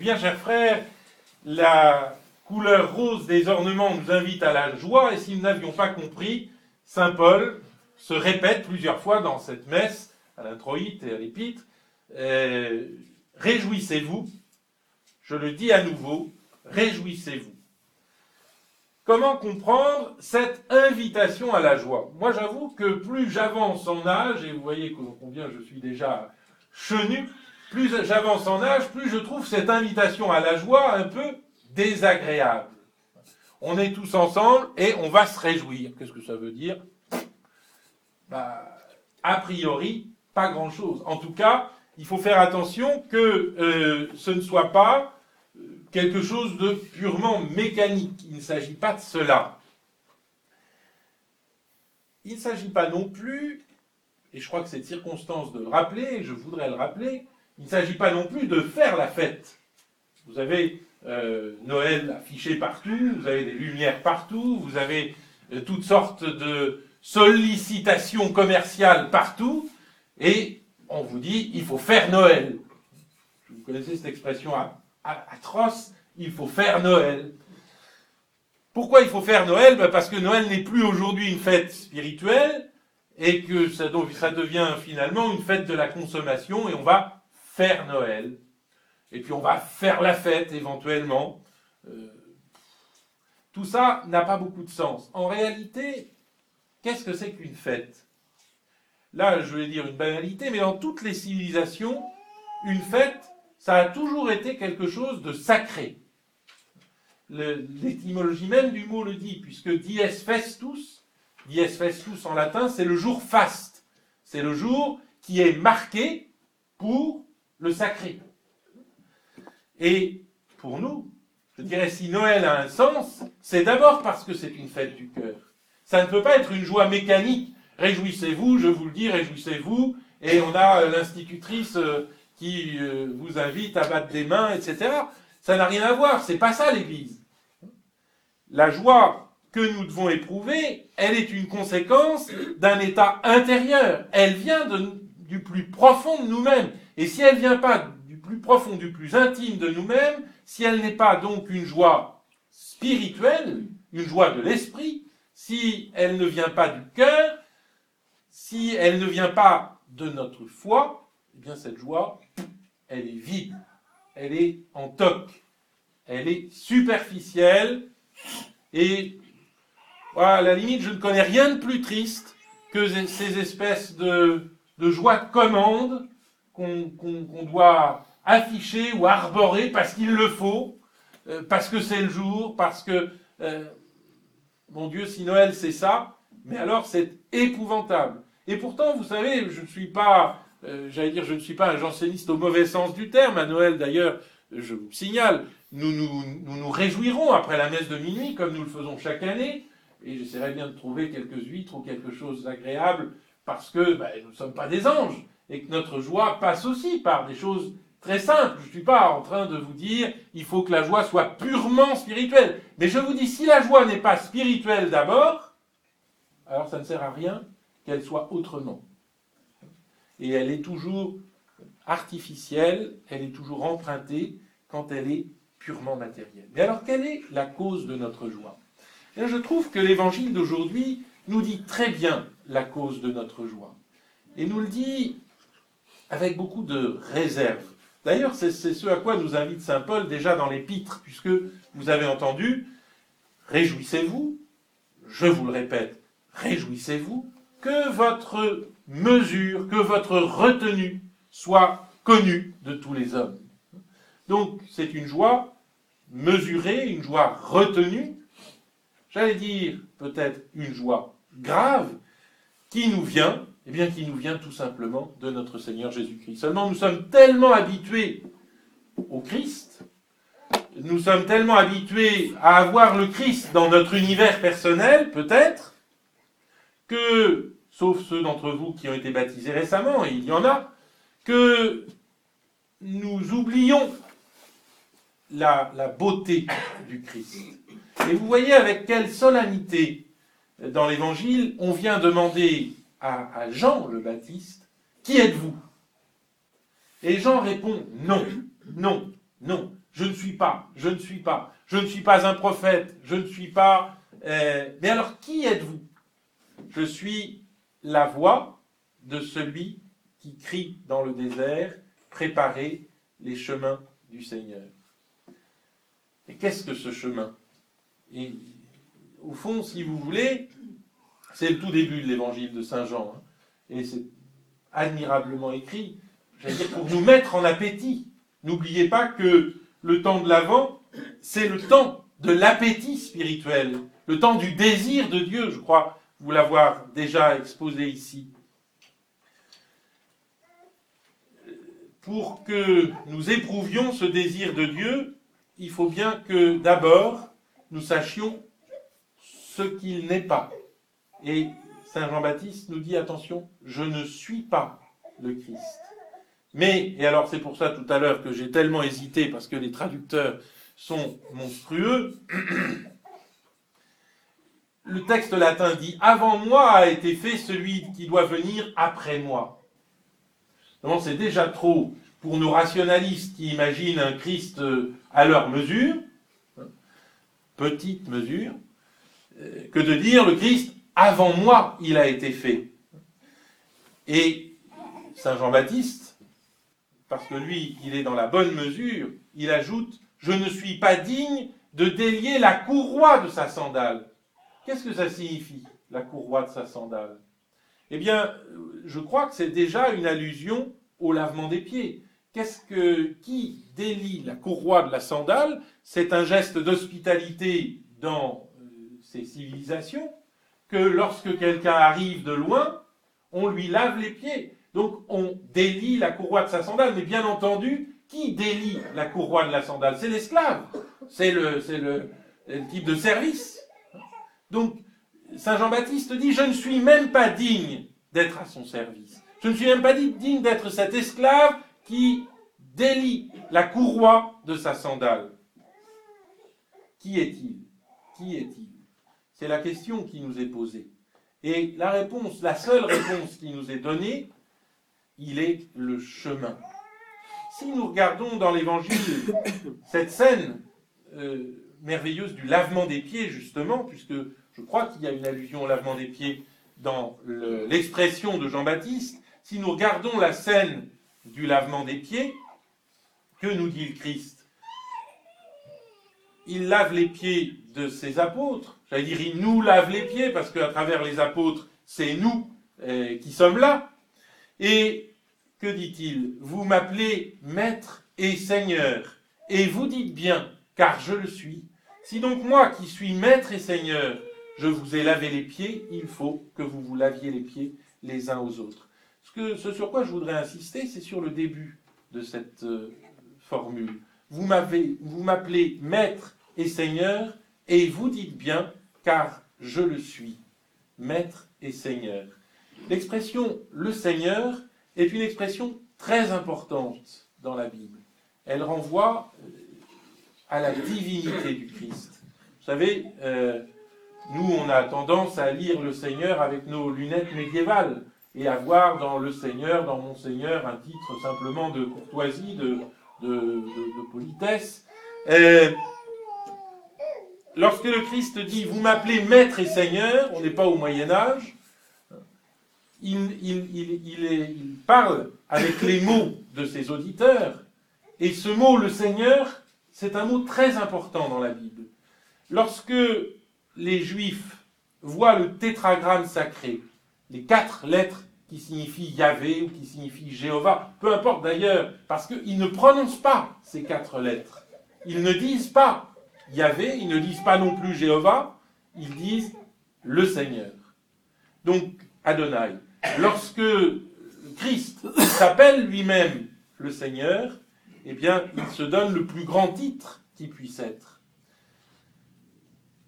Bien, chers frères, la couleur rose des ornements nous invite à la joie, et si nous n'avions pas compris, Saint Paul se répète plusieurs fois dans cette messe, à l'introïte et à l'épître, euh, réjouissez-vous, je le dis à nouveau, réjouissez-vous. Comment comprendre cette invitation à la joie? Moi j'avoue que plus j'avance en âge, et vous voyez combien je suis déjà chenu, plus j'avance en âge, plus je trouve cette invitation à la joie un peu désagréable. On est tous ensemble et on va se réjouir. Qu'est-ce que ça veut dire? Bah, A priori, pas grand-chose. En tout cas, il faut faire attention que euh, ce ne soit pas euh, quelque chose de purement mécanique. Il ne s'agit pas de cela. Il ne s'agit pas non plus, et je crois que cette circonstance de le rappeler, je voudrais le rappeler, il ne s'agit pas non plus de faire la fête. Vous avez euh, Noël affiché partout, vous avez des lumières partout, vous avez euh, toutes sortes de sollicitations commerciales partout, et on vous dit il faut faire Noël. Vous connaissez cette expression atroce, il faut faire Noël. Pourquoi il faut faire Noël? Ben, Parce que Noël n'est plus aujourd'hui une fête spirituelle et que ça, ça devient finalement une fête de la consommation et on va faire Noël, et puis on va faire la fête éventuellement. Euh, tout ça n'a pas beaucoup de sens. En réalité, qu'est-ce que c'est qu'une fête? Là, je vais dire une banalité, mais dans toutes les civilisations, une fête, ça a toujours été quelque chose de sacré. L'étymologie même du mot le dit, puisque dies festus, dies festus en latin, c'est le jour faste. C'est le jour qui est marqué pour le sacré. Et pour nous, je dirais si Noël a un sens, c'est d'abord parce que c'est une fête du cœur. Ça ne peut pas être une joie mécanique. Réjouissez-vous, je vous le dis, réjouissez-vous. Et on a euh, l'institutrice euh, qui euh, vous invite à battre des mains, etc. Ça n'a rien à voir. C'est pas ça l'Église. La joie que nous devons éprouver, elle est une conséquence d'un état intérieur. Elle vient du plus profond de nous-mêmes. Et si elle ne vient pas du plus profond, du plus intime de nous-mêmes, si elle n'est pas donc une joie spirituelle, une joie de l'esprit, si elle ne vient pas du cœur, si elle ne vient pas de notre foi, eh bien cette joie, elle est vide, elle est en toc, elle est superficielle, et voilà, à la limite, je ne connais rien de plus triste que ces espèces de, de joie de commande qu'on doit afficher ou arborer parce qu'il le faut, euh, parce que c'est le jour, parce que, euh, mon Dieu, si Noël c'est ça, mais alors c'est épouvantable. Et pourtant, vous savez, je ne suis pas, euh, j'allais dire, je ne suis pas un janséniste au mauvais sens du terme. À Noël, d'ailleurs, je vous signale, nous nous, nous réjouirons après la messe de minuit, comme nous le faisons chaque année, et j'essaierai bien de trouver quelques huîtres ou quelque chose d'agréable, parce que ben, nous ne sommes pas des anges et que notre joie passe aussi par des choses très simples. Je ne suis pas en train de vous dire il faut que la joie soit purement spirituelle. Mais je vous dis, si la joie n'est pas spirituelle d'abord, alors ça ne sert à rien qu'elle soit autrement. Et elle est toujours artificielle, elle est toujours empruntée quand elle est purement matérielle. Mais alors quelle est la cause de notre joie? Et Je trouve que l'évangile d'aujourd'hui nous dit très bien la cause de notre joie. Et nous le dit avec beaucoup de réserve. D'ailleurs, c'est ce à quoi nous invite Saint Paul déjà dans l'épître, puisque vous avez entendu, réjouissez-vous, je vous le répète, réjouissez-vous, que votre mesure, que votre retenue soit connue de tous les hommes. Donc, c'est une joie mesurée, une joie retenue, j'allais dire peut-être une joie grave, qui nous vient eh bien, qui nous vient tout simplement de notre Seigneur Jésus-Christ. Seulement, nous sommes tellement habitués au Christ, nous sommes tellement habitués à avoir le Christ dans notre univers personnel, peut-être, que, sauf ceux d'entre vous qui ont été baptisés récemment, et il y en a, que nous oublions la, la beauté du Christ. Et vous voyez avec quelle solennité dans l'Évangile on vient demander à, Jean le Baptiste, Qui êtes-vous? Et Jean répond Non, non, non. Je ne suis pas, je ne suis pas, je ne suis pas un prophète, je ne suis pas... Euh, mais alors, qui êtes-vous? Je suis la voix de celui qui crie dans le désert, préparez les chemins du Seigneur. Et qu'est-ce que ce chemin? Au fond, si vous voulez, c'est le tout début de l'évangile de Saint Jean. Hein. et c'est admirablement écrit, dire, pour nous mettre en appétit. N'oubliez pas que le temps de l'Avent, c'est le temps de l'appétit spirituel, le temps du désir de Dieu, je crois vous l'avoir déjà exposé ici. Pour que nous éprouvions ce désir de Dieu, il faut bien que d'abord nous sachions ce qu'il n'est pas. Et Saint Jean-Baptiste nous dit attention, je ne suis pas le Christ. Mais, et alors c'est pour ça tout à l'heure que j'ai tellement hésité, parce que les traducteurs sont monstrueux, le texte latin dit Avant moi a été fait celui qui doit venir après moi. C'est déjà trop pour nos rationalistes qui imaginent un Christ euh, à leur mesure, petite mesure, que de dire le Christ avant moi il a été fait. Et Saint Jean-Baptiste, parce que lui, il est dans la bonne mesure, il ajoute Je ne suis pas digne de délier la courroie de sa sandale. Qu'est-ce que ça signifie, la courroie de sa sandale? Eh bien, je crois que c'est déjà une allusion au lavement des pieds. Qu'est-ce que qui délie la courroie de la sandale? C'est un geste d'hospitalité dans ces civilisations que lorsque quelqu'un arrive de loin, on lui lave les pieds. Donc on délie la courroie de sa sandale, mais bien entendu, qui délie la courroie de la sandale? C'est l'esclave. C'est le, le, le type de service. Donc, Saint Jean-Baptiste dit, je ne suis même pas digne d'être à son service. Je ne suis même pas digne d'être cet esclave qui délie la courroie de sa sandale. Qui est-il? Qui est-il? C'est la question qui nous est posée. Et la réponse, la seule réponse qui nous est donnée, il est le chemin. Si nous regardons dans l'Évangile cette scène euh, merveilleuse du lavement des pieds, justement, puisque je crois qu'il y a une allusion au lavement des pieds dans l'expression de Jean-Baptiste. Si nous regardons la scène du lavement des pieds, que nous dit le Christ? Il lave les pieds de ses apôtres. J'allais dire, il nous lave les pieds parce qu'à travers les apôtres, c'est nous euh, qui sommes là. Et que dit-il? Vous m'appelez maître et seigneur, et vous dites bien, car je le suis. Si donc moi qui suis maître et seigneur, je vous ai lavé les pieds, il faut que vous vous laviez les pieds les uns aux autres. Ce, sur quoi je voudrais insister, c'est sur le début de cette euh, formule. Vous m'appelez maître et seigneur, et vous dites bien, car je le suis, maître et seigneur. L'expression le Seigneur est une expression très importante dans la Bible. Elle renvoie euh, à la divinité du Christ. Vous savez, euh, nous, on a tendance à lire le Seigneur avec nos lunettes médiévales et à voir dans le Seigneur, dans mon Seigneur, un titre simplement de courtoisie, de, de, politesse. Lorsque le Christ dit Vous m'appelez Maître et Seigneur, on n'est pas au Moyen Âge, il, parle avec les mots de ses auditeurs, et ce mot, le Seigneur, c'est un mot très important dans la Bible. Lorsque les Juifs voient le tétragramme sacré, les quatre lettres qui signifient Yahvé ou qui signifient Jéhovah, peu importe d'ailleurs, parce qu'ils ne prononcent pas ces quatre lettres. Ils ne disent pas Yahvé, ils ne disent pas non plus Jéhovah, ils disent le Seigneur. Donc, Adonai. Lorsque Christ s'appelle lui-même le Seigneur, eh bien, il se donne le plus grand titre qui puisse être.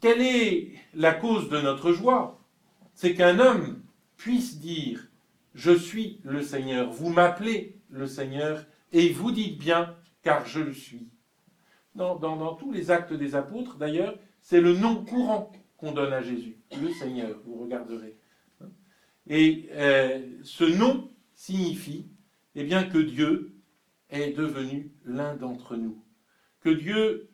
Quelle est la cause de notre joie? C'est qu'un homme puisse dire Je suis le Seigneur, vous m'appelez le Seigneur, et vous dites bien, car je le suis. Dans, tous les actes des apôtres, d'ailleurs, c'est le nom courant qu'on donne à Jésus, le Seigneur, vous regarderez. Et euh, ce nom signifie eh bien, que Dieu est devenu l'un d'entre nous. que Dieu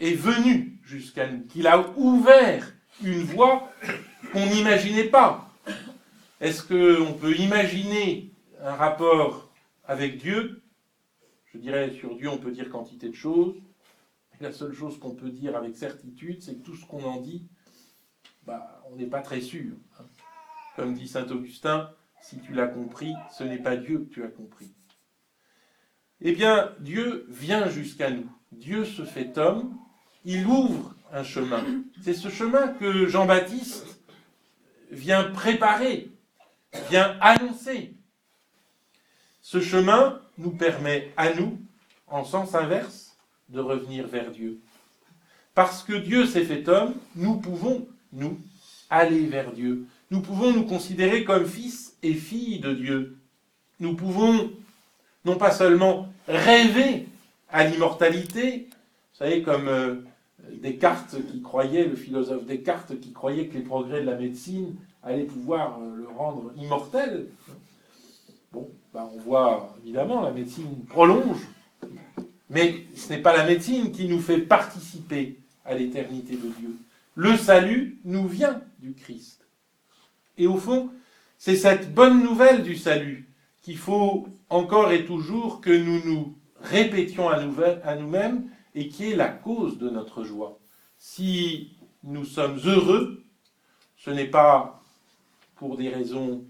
est venu jusqu'à nous, qu'il a ouvert une voie qu'on n'imaginait pas. Est-ce qu'on peut imaginer un rapport avec Dieu Je dirais sur Dieu, on peut dire quantité de choses. La seule chose qu'on peut dire avec certitude, c'est que tout ce qu'on en dit, bah, on n'est pas très sûr. Hein. Comme dit saint Augustin, si tu l'as compris, ce n'est pas Dieu que tu as compris. Eh bien, Dieu vient jusqu'à nous. Dieu se fait homme, il ouvre un chemin. C'est ce chemin que Jean-Baptiste vient préparer, vient annoncer. Ce chemin nous permet à nous, en sens inverse, de revenir vers Dieu. Parce que Dieu s'est fait homme, nous pouvons, nous, aller vers Dieu. Nous pouvons nous considérer comme fils et filles de Dieu. Nous pouvons non pas seulement rêver à l'immortalité, vous savez, comme euh, Descartes qui croyait, le philosophe Descartes qui croyait que les progrès de la médecine allaient pouvoir euh, le rendre immortel. Bon, ben on voit évidemment la médecine prolonge, mais ce n'est pas la médecine qui nous fait participer à l'éternité de Dieu. Le salut nous vient du Christ. Et au fond, c'est cette bonne nouvelle du salut qu'il faut encore et toujours que nous nous répétions à nous-mêmes et qui est la cause de notre joie. Si nous sommes heureux, ce n'est pas pour des raisons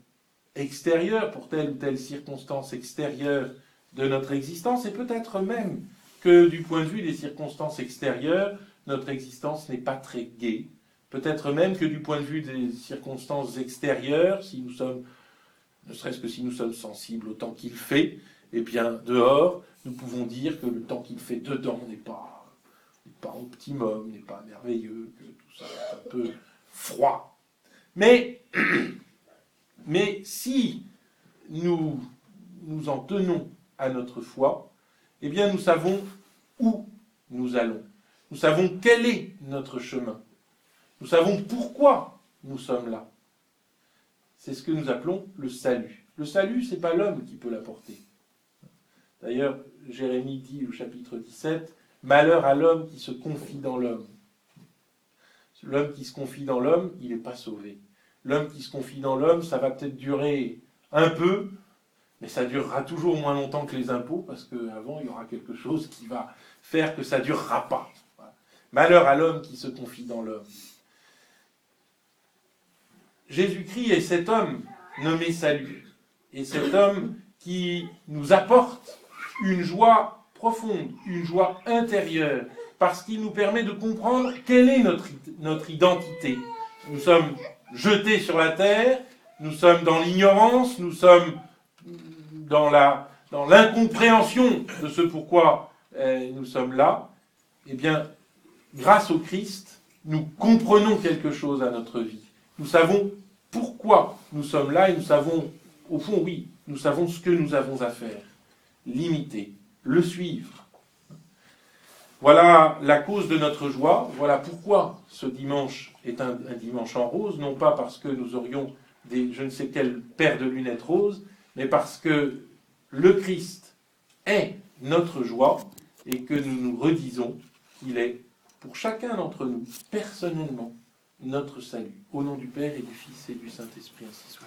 extérieures, pour telle ou telle circonstance extérieure de notre existence, et peut-être même que du point de vue des circonstances extérieures, notre existence n'est pas très gaie. Peut-être même que du point de vue des circonstances extérieures, si nous sommes, ne serait-ce que si nous sommes sensibles au temps qu'il fait, eh bien, dehors, nous pouvons dire que le temps qu'il fait dedans n'est pas, pas optimum, n'est pas merveilleux, que tout ça est un peu froid. Mais, mais si nous nous en tenons à notre foi, eh bien nous savons où nous allons. Nous savons quel est notre chemin. Nous savons pourquoi nous sommes là. C'est ce que nous appelons le salut. Le salut, ce n'est pas l'homme qui peut l'apporter. D'ailleurs, Jérémie dit au chapitre 17, Malheur à l'homme qui se confie dans l'homme. L'homme qui se confie dans l'homme, il n'est pas sauvé. L'homme qui se confie dans l'homme, ça va peut-être durer un peu, mais ça durera toujours moins longtemps que les impôts, parce qu'avant, il y aura quelque chose qui va faire que ça ne durera pas. Malheur à l'homme qui se confie dans l'homme. Jésus-Christ est cet homme nommé salut, et cet homme qui nous apporte une joie profonde, une joie intérieure, parce qu'il nous permet de comprendre quelle est notre, notre identité. Nous sommes jetés sur la terre, nous sommes dans l'ignorance, nous sommes dans l'incompréhension de ce pourquoi euh, nous sommes là. Eh bien, grâce au Christ, nous comprenons quelque chose à notre vie. Nous savons pourquoi nous sommes là et nous savons, au fond, oui, nous savons ce que nous avons à faire l'imiter, le suivre. Voilà la cause de notre joie, voilà pourquoi ce dimanche est un, dimanche en rose, non pas parce que nous aurions des je ne sais quelle paire de lunettes roses, mais parce que le Christ est notre joie et que nous nous redisons qu'il est pour chacun d'entre nous, personnellement, notre salut. Au nom du Père et du Fils et du Saint-Esprit, ainsi soit.